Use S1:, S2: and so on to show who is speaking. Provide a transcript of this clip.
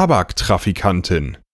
S1: Tabaktrafikantin.